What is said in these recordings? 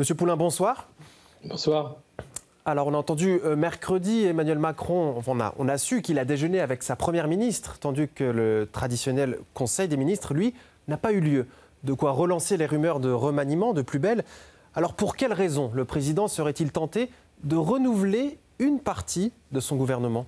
Monsieur Poulain, bonsoir. Bonsoir. Alors, on a entendu euh, mercredi Emmanuel Macron, on a, on a su qu'il a déjeuné avec sa première ministre, tandis que le traditionnel Conseil des ministres, lui, n'a pas eu lieu. De quoi relancer les rumeurs de remaniement de plus belle. Alors, pour quelle raison le président serait-il tenté de renouveler une partie de son gouvernement?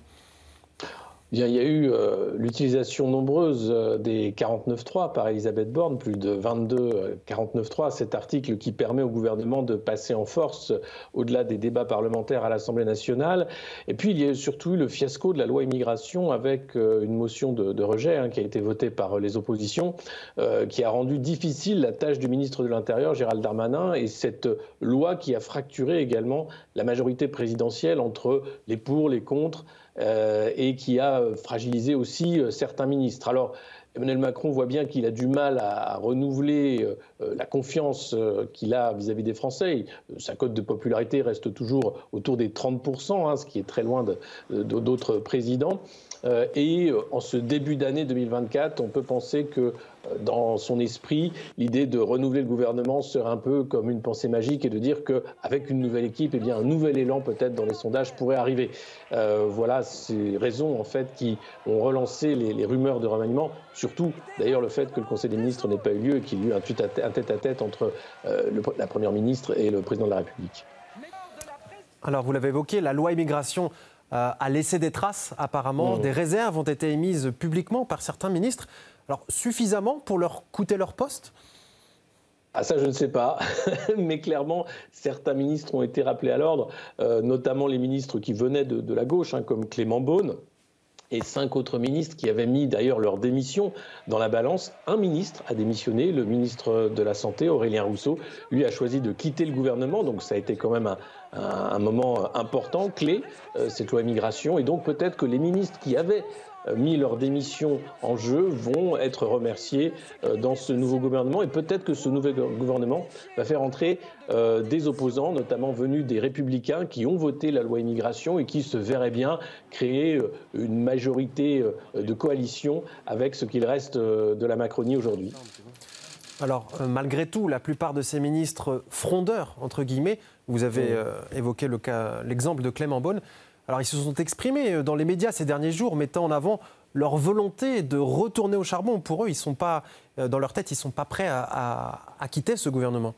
Il y a eu euh, l'utilisation nombreuse euh, des 49.3 par Elisabeth Borne, plus de 22 49.3, cet article qui permet au gouvernement de passer en force au-delà des débats parlementaires à l'Assemblée nationale. Et puis il y a surtout eu le fiasco de la loi immigration avec euh, une motion de, rejet hein, qui a été votée par les oppositions, qui a rendu difficile la tâche du ministre de l'Intérieur, Gérald Darmanin, et cette loi qui a fracturé également la majorité présidentielle entre les pour, les contre. Euh, et qui a fragilisé aussi euh, certains ministres. Alors, Emmanuel Macron voit bien qu'il a du mal à, renouveler euh, la confiance qu'il a vis-à-vis des Français. Sa cote de popularité reste toujours autour des 30%, hein, ce qui est très loin d'autres présidents. Et en ce début d'année 2024, on peut penser que dans son esprit, l'idée de renouveler le gouvernement serait un peu comme une pensée magique et de dire qu'avec une nouvelle équipe, eh bien, un nouvel élan peut-être dans les sondages pourrait arriver. Euh, voilà ces raisons en fait qui ont relancé les, rumeurs de remaniement, surtout d'ailleurs le fait que le Conseil des ministres n'ait pas eu lieu et qu'il y ait eu un tête-à-tête entre euh, la Première ministre et le Président de la République. Alors vous l'avez évoqué, la loi immigration euh, a laissé des traces apparemment, mmh. des réserves ont été émises publiquement par certains ministres. Alors, suffisamment pour leur coûter leur poste? Ah ça je ne sais pas, mais clairement certains ministres ont été rappelés à l'ordre, euh, notamment les ministres qui venaient de, la gauche, hein, comme Clément Beaune, et cinq autres ministres qui avaient mis d'ailleurs leur démission dans la balance. Un ministre a démissionné, le ministre de la Santé, Aurélien Rousseau, lui a choisi de quitter le gouvernement, donc ça a été quand même un, un moment important, clé, euh, cette loi immigration, et donc peut-être que les ministres qui avaient euh, mis leur démission en jeu vont être remerciés euh, dans ce nouveau gouvernement. Et peut-être que ce nouvel gouvernement va faire entrer euh, des opposants, notamment venus des républicains qui ont voté la loi immigration et qui se verraient bien créer une majorité de coalition avec ce qu'il reste de la Macronie aujourd'hui. Alors, malgré tout, la plupart de ces ministres frondeurs, entre guillemets, vous avez évoqué l'exemple de Clément Beaune, alors ils se sont exprimés euh, dans les médias ces derniers jours, mettant en avant leur volonté de retourner au charbon. Pour eux, ils sont pas, euh, dans leur tête, ils ne sont pas prêts à quitter ce gouvernement.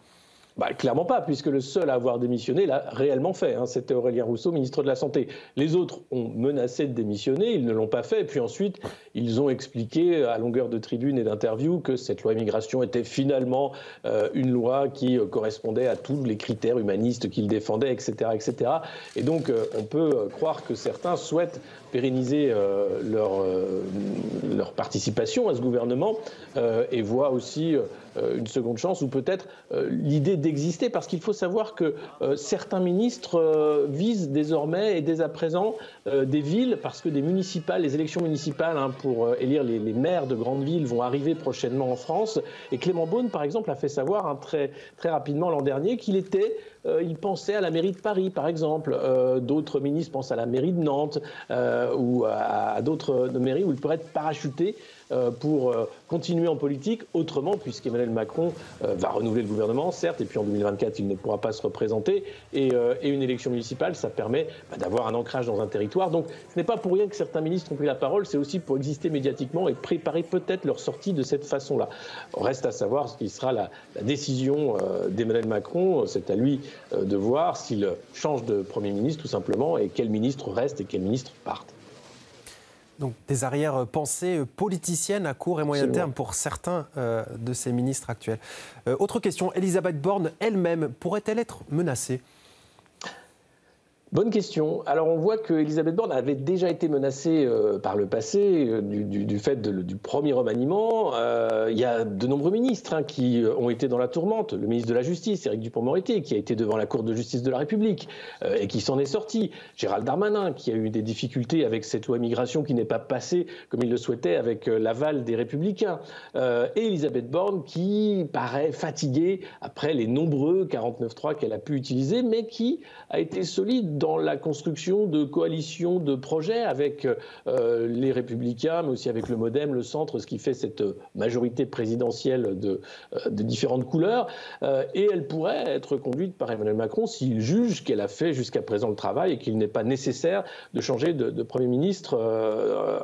Bah, clairement pas, puisque le seul à avoir démissionné l'a réellement fait. Hein. C'était Aurélien Rousseau, ministre de la Santé. Les autres ont menacé de démissionner, ils ne l'ont pas fait. Puis ensuite, ils ont expliqué à longueur de tribune et d'interview que cette loi immigration était finalement euh, une loi qui euh, correspondait à tous les critères humanistes qu'ils défendaient, etc., etc. Et donc, euh, on peut croire que certains souhaitent pérenniser leur, leur participation à ce gouvernement et voient aussi une seconde chance ou peut-être l'idée d'exister parce qu'il faut savoir que euh, certains ministres euh, visent désormais et dès à présent euh, des villes parce que des municipales, les élections municipales hein, pour élire les, maires de grandes villes vont arriver prochainement en France. Et Clément Beaune, par exemple, a fait savoir hein, très, très rapidement l'an dernier qu'il était il pensait à la mairie de Paris, par exemple. d'autres ministres pensent à la mairie de Nantes ou à, à d'autres mairies où il pourrait être parachuté euh, pour euh, continuer en politique autrement, puisqu'Emmanuel Macron euh, va renouveler le gouvernement, certes, et puis en 2024, il ne pourra pas se représenter. Et, une élection municipale, ça permet bah, d'avoir un ancrage dans un territoire. Donc ce n'est pas pour rien que certains ministres ont pris la parole, c'est aussi pour exister médiatiquement et préparer peut-être leur sortie de cette façon-là. Reste à savoir ce qui sera la, la décision d'Emmanuel Macron. C'est à lui de voir s'il change de Premier ministre, tout simplement, et quel ministre reste et quel ministre parte. Donc des arrière-pensées politiciennes à court et moyen terme pour certains euh, de ces ministres actuels. Euh, autre question, Elisabeth Borne elle-même pourrait-elle être menacée? Bonne question. Alors on voit que Elisabeth Borne avait déjà été menacée euh, par le passé euh, du, fait du premier remaniement. Euh, il y a de nombreux ministres hein, qui ont été dans la tourmente. Le ministre de la Justice, Éric Dupond-Moretti, qui a été devant la Cour de justice de la République et qui s'en est sorti. Gérald Darmanin, qui a eu des difficultés avec cette loi immigration qui n'est pas passée comme il le souhaitait avec l'aval des Républicains. et Elisabeth Borne, qui paraît fatiguée après les nombreux 49.3 qu'elle a pu utiliser, mais qui a été solide dans la construction de coalitions, de projets avec les Républicains, mais aussi avec le MoDem, le Centre, ce qui fait cette majorité présidentielle de, de différentes couleurs. et elle pourrait être conduite par Emmanuel Macron s'il juge qu'elle a fait jusqu'à présent le travail et qu'il n'est pas nécessaire de changer de, Premier ministre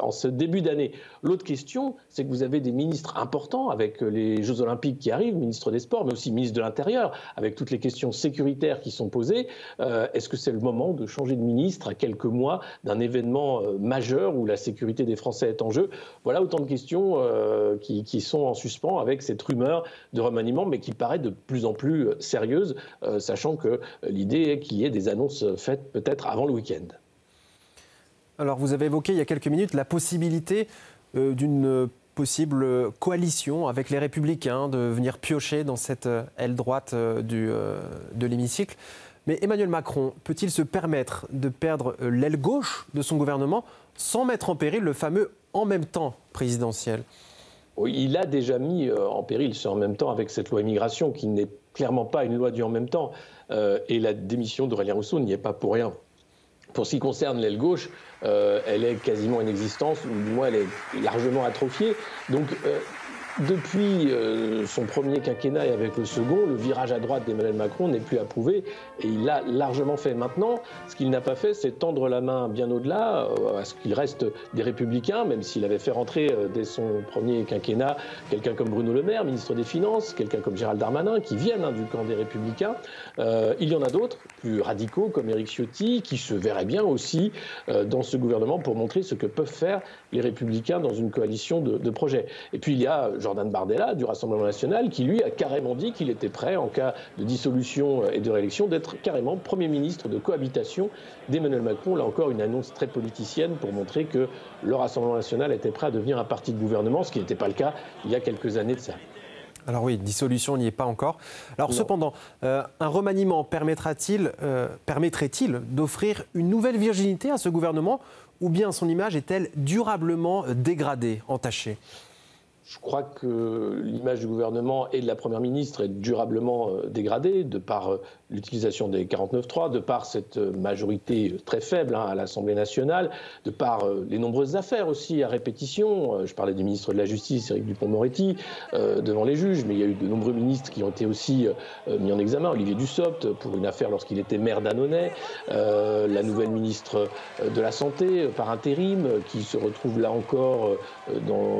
en ce début d'année. L'autre question, c'est que vous avez des ministres importants avec les Jeux Olympiques qui arrivent, ministre des Sports, mais aussi ministre de l'Intérieur, avec toutes les questions sécuritaires qui sont posées. Euh, est-ce que c'est le moment de changer de ministre à quelques mois d'un événement euh, majeur où la sécurité des Français est en jeu Voilà autant de questions euh, qui, sont en suspens avec cette rumeur de remaniement, mais qui paraît de plus en plus sérieuse, sachant que l'idée est qu'il y ait des annonces faites peut-être avant le week-end. Alors, vous avez évoqué il y a quelques minutes la possibilité d'une possible coalition avec les Républicains, de venir piocher dans cette euh, aile droite euh, du, euh, de l'hémicycle. Mais Emmanuel Macron peut-il se permettre de perdre l'aile gauche de son gouvernement sans mettre en péril le fameux en même temps présidentiel? Il a déjà mis en péril ce en même temps avec cette loi immigration qui n'est clairement pas une loi du en même temps. et la démission d'Aurélien Rousseau n'y est pas pour rien. Pour ce qui concerne l'aile gauche, euh, elle est quasiment inexistante, ou du moins elle est largement atrophiée. Euh, depuis euh, son premier quinquennat et avec le second, le virage à droite d'Emmanuel Macron n'est plus approuvé et il l'a largement fait. Maintenant, ce qu'il n'a pas fait, c'est tendre la main bien au-delà euh, à ce qu'il reste des républicains, même s'il avait fait rentrer euh, dès son premier quinquennat quelqu'un comme Bruno Le Maire, ministre des Finances, quelqu'un comme Gérald Darmanin, qui viennent hein, du camp des républicains. il y en a d'autres, plus radicaux, comme Éric Ciotti, qui se verraient bien aussi dans ce gouvernement pour montrer ce que peuvent faire les républicains dans une coalition de, projets. Et puis il y a Jordan Bardella du Rassemblement national qui lui a carrément dit qu'il était prêt en cas de dissolution et de réélection d'être carrément Premier ministre de cohabitation d'Emmanuel Macron. Là encore une annonce très politicienne pour montrer que le Rassemblement national était prêt à devenir un parti de gouvernement, ce qui n'était pas le cas il y a quelques années de ça. Alors oui, dissolution n'y est pas encore. Alors cependant, euh, un remaniement permettra-t-il, euh, permettrait-il d'offrir une nouvelle virginité à ce gouvernement ou bien son image est-elle durablement dégradée, entachée? Je crois que l'image du gouvernement et de la Première ministre est durablement euh, dégradée de par euh, l'utilisation des 49.3, de par cette euh, majorité très faible hein, à l'Assemblée nationale, de par les nombreuses affaires aussi à répétition. Je parlais du ministre de la Justice, Éric Dupont-Moretti, devant les juges, mais il y a eu de nombreux ministres qui ont été aussi mis en examen. Olivier Dussopt pour une affaire lorsqu'il était maire d'Annonay, la nouvelle ministre de la Santé par intérim qui se retrouve là encore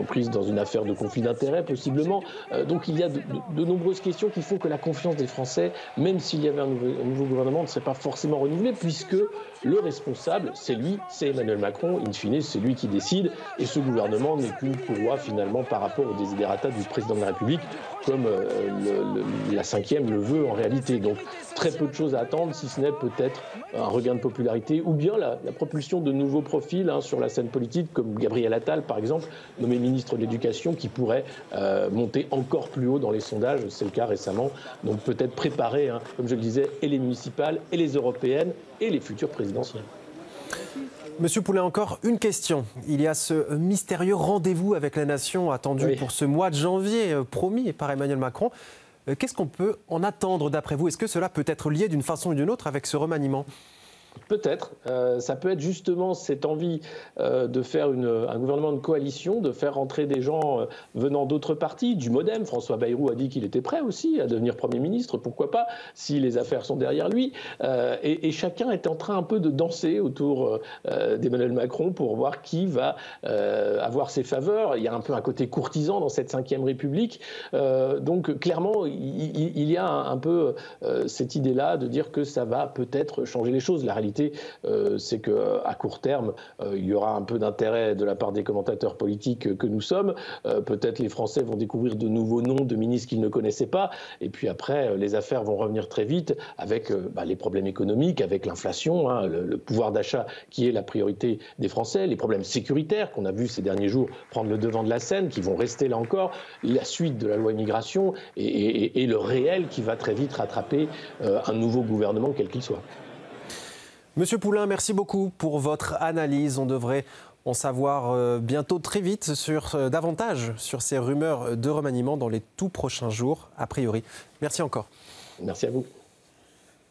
prise dans une affaire de conflit d'intérêts possiblement. Euh, donc il y a de, nombreuses questions qui font que la confiance des Français, même s'il y avait un nouveau, gouvernement, ne serait pas forcément renouvelée, puisque le responsable, c'est lui, c'est Emmanuel Macron. In fine, c'est lui qui décide. Et ce gouvernement n'est qu'une courroie finalement par rapport aux desiderata du président de la République, comme euh, la cinquième le veut en réalité. Donc très peu de choses à attendre, si ce n'est peut-être un regain de popularité ou bien la, propulsion de nouveaux profils hein, sur la scène politique, comme Gabriel Attal par exemple, nommé ministre de l'Éducation, qui pourrait euh, monter encore plus haut dans les sondages. C'est le cas récemment. Donc peut-être préparer, hein, comme je le disais, et les municipales et les européennes et les futures présidentielles. Monsieur Poulet, encore une question. Il y a ce mystérieux rendez-vous avec la nation attendu pour ce mois de janvier, euh, promis par Emmanuel Macron. Euh, qu'est-ce qu'on peut en attendre d'après vous? Est-ce que cela peut être lié d'une façon ou d'une autre avec ce remaniement? Peut-être. Euh, ça peut être justement cette envie euh, de faire un gouvernement de coalition, de faire rentrer des gens euh, venant d'autres partis, du Modem. François Bayrou a dit qu'il était prêt aussi à devenir Premier ministre, pourquoi pas, si les affaires sont derrière lui. Et, chacun est en train un peu de danser autour d'Emmanuel Macron pour voir qui va avoir ses faveurs. Il y a un peu un côté courtisan dans cette Ve République. donc clairement, il, y a un, peu cette idée-là de dire que ça va peut-être changer les choses réalité, euh, c'est qu'à euh, court terme, euh, il y aura un peu d'intérêt de la part des commentateurs politiques que nous sommes. Peut-être les Français vont découvrir de nouveaux noms de ministres qu'ils ne connaissaient pas. Et puis après, les affaires vont revenir très vite avec bah, les problèmes économiques, avec l'inflation, hein, le, pouvoir d'achat qui est la priorité des Français, les problèmes sécuritaires qu'on a vu ces derniers jours prendre le devant de la scène, qui vont rester là encore, la suite de la loi immigration et le réel qui va très vite rattraper un nouveau gouvernement, quel qu'il soit. Monsieur Poulain, merci beaucoup pour votre analyse. On devrait en savoir euh, bientôt très vite sur euh, davantage sur ces rumeurs de remaniement dans les tout prochains jours, a priori. Merci encore. Merci à vous.